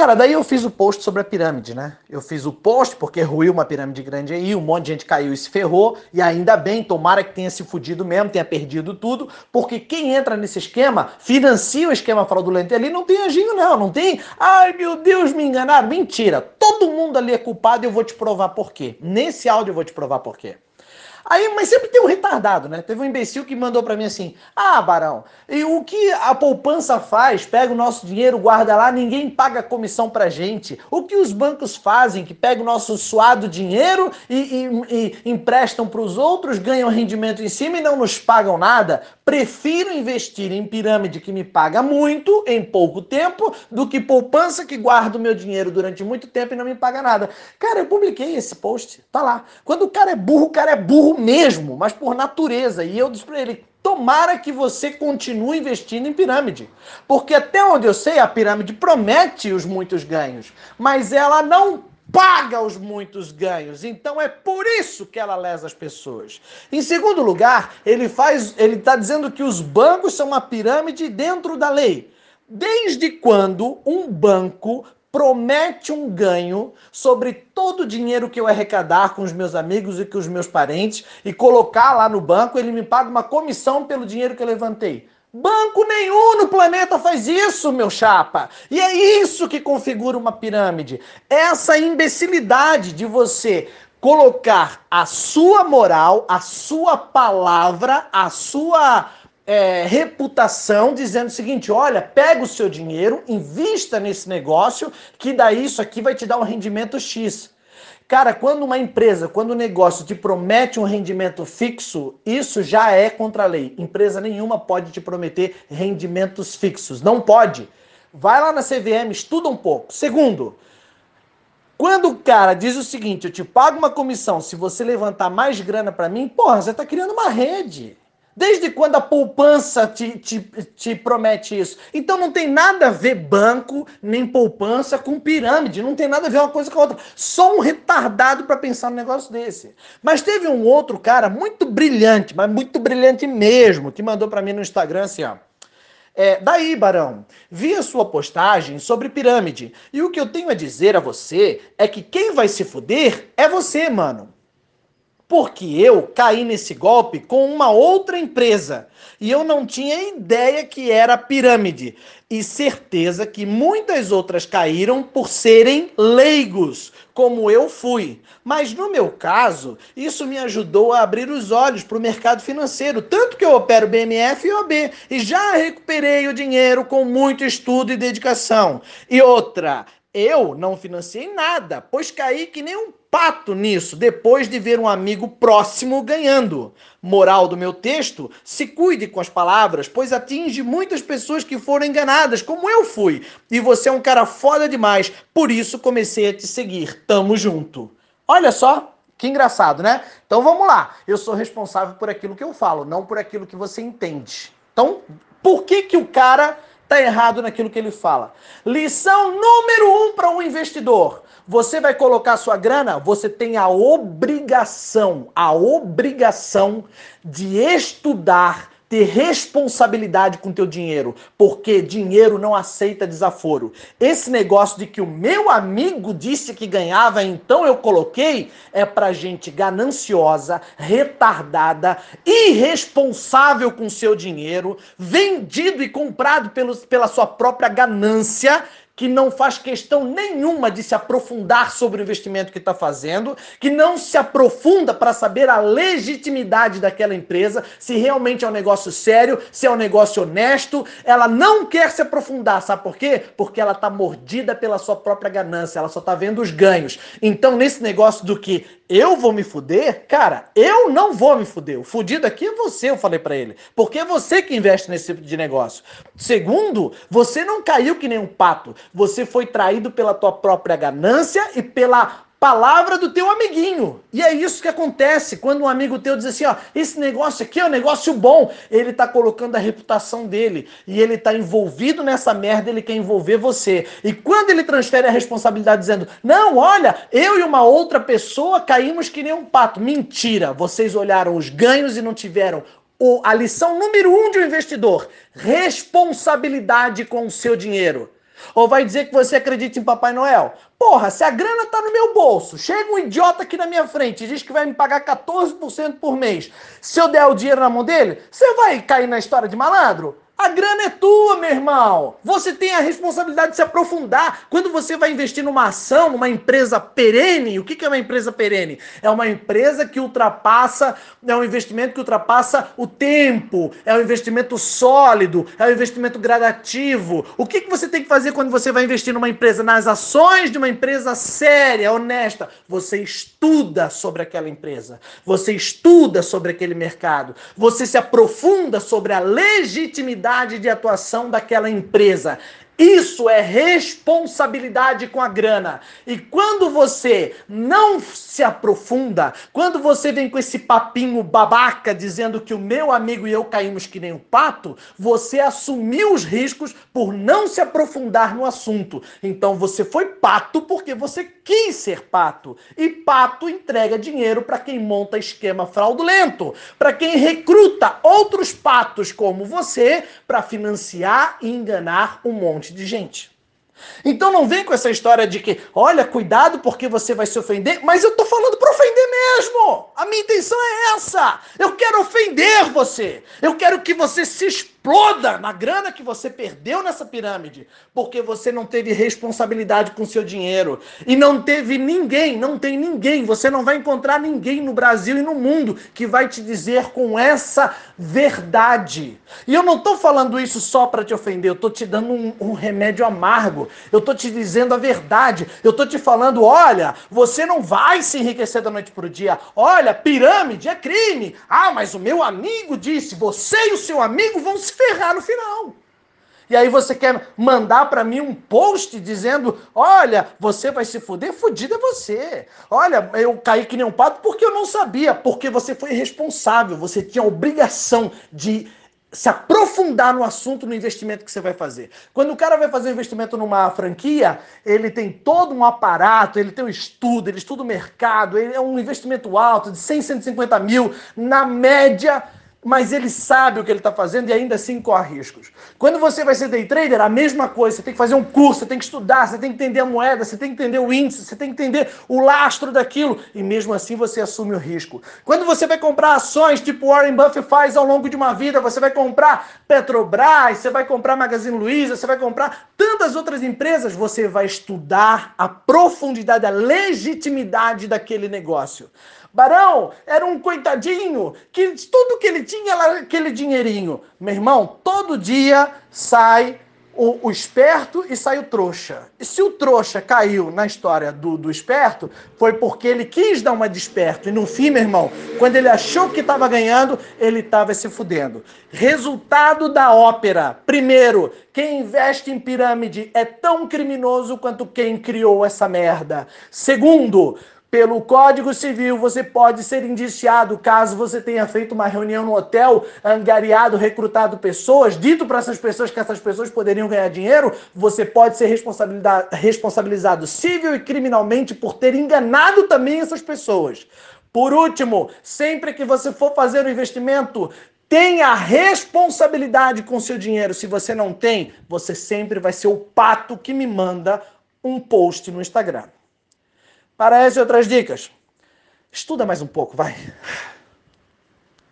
Cara, daí eu fiz o post sobre a pirâmide, né? Eu fiz o post porque ruiu uma pirâmide grande aí, um monte de gente caiu e se ferrou, e ainda bem, tomara que tenha se fudido mesmo, tenha perdido tudo, porque quem entra nesse esquema, financia o esquema fraudulento ali, não tem anjinho não, não tem, ai meu Deus, me enganaram, mentira, todo mundo ali é culpado e eu vou te provar por quê. Nesse áudio eu vou te provar por quê. Aí, mas sempre tem um retardado, né? Teve um imbecil que mandou para mim assim: Ah, Barão, e o que a poupança faz? Pega o nosso dinheiro, guarda lá, ninguém paga comissão pra gente. O que os bancos fazem? Que pega o nosso suado dinheiro e, e, e emprestam para os outros, ganham rendimento em cima e não nos pagam nada? Prefiro investir em pirâmide que me paga muito em pouco tempo do que poupança que guarda o meu dinheiro durante muito tempo e não me paga nada. Cara, eu publiquei esse post, tá lá. Quando o cara é burro, o cara é burro burro mesmo, mas por natureza. E eu disse para ele: tomara que você continue investindo em pirâmide. Porque até onde eu sei, a pirâmide promete os muitos ganhos, mas ela não paga os muitos ganhos. Então é por isso que ela lesa as pessoas. Em segundo lugar, ele faz, ele está dizendo que os bancos são uma pirâmide dentro da lei. Desde quando um banco promete um ganho sobre todo o dinheiro que eu arrecadar com os meus amigos e com os meus parentes e colocar lá no banco, ele me paga uma comissão pelo dinheiro que eu levantei. Banco nenhum no planeta faz isso, meu chapa. E é isso que configura uma pirâmide. Essa imbecilidade de você colocar a sua moral, a sua palavra, a sua é, reputação dizendo o seguinte: olha, pega o seu dinheiro, invista nesse negócio, que daí isso aqui vai te dar um rendimento X. Cara, quando uma empresa, quando o um negócio te promete um rendimento fixo, isso já é contra a lei. Empresa nenhuma pode te prometer rendimentos fixos. Não pode. Vai lá na CVM, estuda um pouco. Segundo, quando o cara diz o seguinte, eu te pago uma comissão se você levantar mais grana para mim, porra, você tá criando uma rede. Desde quando a poupança te, te, te, promete isso? Então não tem nada a ver banco, nem poupança com pirâmide. Não tem nada a ver uma coisa com a outra. Só um retardado para pensar num negócio desse. Mas teve um outro cara muito brilhante, mas muito brilhante mesmo, que mandou para mim no Instagram assim, ó. É, daí, Barão, vi a sua postagem sobre pirâmide. E o que eu tenho a dizer a você é que quem vai se fuder é você, mano porque eu caí nesse golpe com uma outra empresa e eu não tinha ideia que era pirâmide e certeza que muitas outras caíram por serem leigos, como eu fui. Mas no meu caso, isso me ajudou a abrir os olhos para o mercado financeiro, tanto que eu opero BMF e OB e já recuperei o dinheiro com muito estudo e dedicação. E outra, eu não financiei nada, pois caí que nem um pato nisso, depois de ver um amigo próximo ganhando. Moral do meu texto: se cuide com as palavras, pois atinge muitas pessoas que foram enganadas, como eu fui. E você é um cara foda demais, por isso comecei a te seguir. Tamo junto. Olha só, que engraçado, né? Então vamos lá. Eu sou responsável por aquilo que eu falo, não por aquilo que você entende. Então, por que que o cara está errado naquilo que ele fala. Lição número um para um investidor. Você vai colocar sua grana, você tem a obrigação, a obrigação de estudar ter responsabilidade com teu dinheiro, porque dinheiro não aceita desaforo. Esse negócio de que o meu amigo disse que ganhava, então eu coloquei, é pra gente gananciosa, retardada, irresponsável com seu dinheiro, vendido e comprado pelos, pela sua própria ganância que não faz questão nenhuma de se aprofundar sobre o investimento que está fazendo, que não se aprofunda para saber a legitimidade daquela empresa, se realmente é um negócio sério, se é um negócio honesto. Ela não quer se aprofundar, sabe por quê? Porque ela está mordida pela sua própria ganância, ela só está vendo os ganhos. Então, nesse negócio do que eu vou me fuder, cara, eu não vou me fuder. O fudido aqui é você, eu falei para ele. Porque é você que investe nesse tipo de negócio. Segundo, você não caiu que nem um pato. Você foi traído pela tua própria ganância e pela palavra do teu amiguinho. E é isso que acontece quando um amigo teu diz assim, ó, esse negócio aqui é um negócio bom. Ele tá colocando a reputação dele e ele tá envolvido nessa merda, ele quer envolver você. E quando ele transfere a responsabilidade dizendo, não, olha, eu e uma outra pessoa caímos que nem um pato. Mentira, vocês olharam os ganhos e não tiveram o, a lição número um de um investidor, responsabilidade com o seu dinheiro. Ou vai dizer que você acredita em Papai Noel? Porra, se a grana tá no meu bolso, chega um idiota aqui na minha frente e diz que vai me pagar 14% por mês. Se eu der o dinheiro na mão dele, você vai cair na história de malandro? A grana é tua, meu irmão. Você tem a responsabilidade de se aprofundar. Quando você vai investir numa ação, numa empresa perene, o que é uma empresa perene? É uma empresa que ultrapassa, é um investimento que ultrapassa o tempo, é um investimento sólido, é um investimento gradativo. O que você tem que fazer quando você vai investir numa empresa? Nas ações de uma empresa séria, honesta. Você estuda sobre aquela empresa. Você estuda sobre aquele mercado. Você se aprofunda sobre a legitimidade de atuação daquela empresa. Isso é responsabilidade com a grana. E quando você não se aprofunda, quando você vem com esse papinho babaca dizendo que o meu amigo e eu caímos que nem um pato, você assumiu os riscos por não se aprofundar no assunto. Então você foi pato porque você quis ser pato. E pato entrega dinheiro para quem monta esquema fraudulento, para quem recruta outros patos como você para financiar e enganar um monte monte de gente. Então não vem com essa história de que, olha, cuidado porque você vai se ofender, mas eu tô falando para ofender mesmo. A minha intenção é essa. Eu quero ofender você. Eu quero que você se exploda na grana que você perdeu nessa pirâmide, porque você não teve responsabilidade com seu dinheiro. E não teve ninguém, não tem ninguém, você não vai encontrar ninguém no Brasil e no mundo que vai te dizer com essa verdade. E eu não estou falando isso só para te ofender, eu estou te dando um, um, remédio amargo, eu estou te dizendo a verdade, eu estou te falando, olha, você não vai se enriquecer da noite para o dia, olha, pirâmide é crime, ah, mas o meu amigo disse, você e o seu amigo vão se se ferrar no final. E aí você quer mandar para mim um post dizendo: olha, você vai se fuder? Fudido é você. Olha, eu caí que nem um pato porque eu não sabia, porque você foi responsável, você tinha a obrigação de se aprofundar no assunto, no investimento que você vai fazer. Quando o cara vai fazer um investimento numa franquia, ele tem todo um aparato, ele tem um estudo, ele estuda o mercado, ele é um investimento alto de 100, 150 mil, na média mas ele sabe o que ele está fazendo e ainda assim corre riscos. Quando você vai ser day trader, a mesma coisa. Você tem que fazer um curso, você tem que estudar, você tem que entender a moeda, você tem que entender o índice, você tem que entender o lastro daquilo e mesmo assim você assume o risco. Quando você vai comprar ações, tipo Warren Buffett faz ao longo de uma vida, você vai comprar Petrobras, você vai comprar Magazine Luiza, você vai comprar tantas outras empresas, você vai estudar a profundidade, a legitimidade daquele negócio. Barão era um coitadinho que tudo que ele tinha era aquele dinheirinho. Meu irmão, todo dia sai o, o, esperto e sai o trouxa. E se o trouxa caiu na história do, do esperto, foi porque ele quis dar uma de esperto. E no fim, meu irmão, quando ele achou que estava ganhando, ele estava se fudendo. Resultado da ópera. Primeiro, quem investe em pirâmide é tão criminoso quanto quem criou essa merda. Segundo, pelo Código Civil, você pode ser indiciado caso você tenha feito uma reunião no hotel, angariado, recrutado pessoas, dito para essas pessoas que essas pessoas poderiam ganhar dinheiro, você pode ser responsabilizado civil e criminalmente por ter enganado também essas pessoas. Por último, sempre que você for fazer um investimento, tenha responsabilidade com seu dinheiro. Se você não tem, você sempre vai ser o pato que me manda um post no Instagram. Para essas outras dicas, estuda mais um pouco, vai.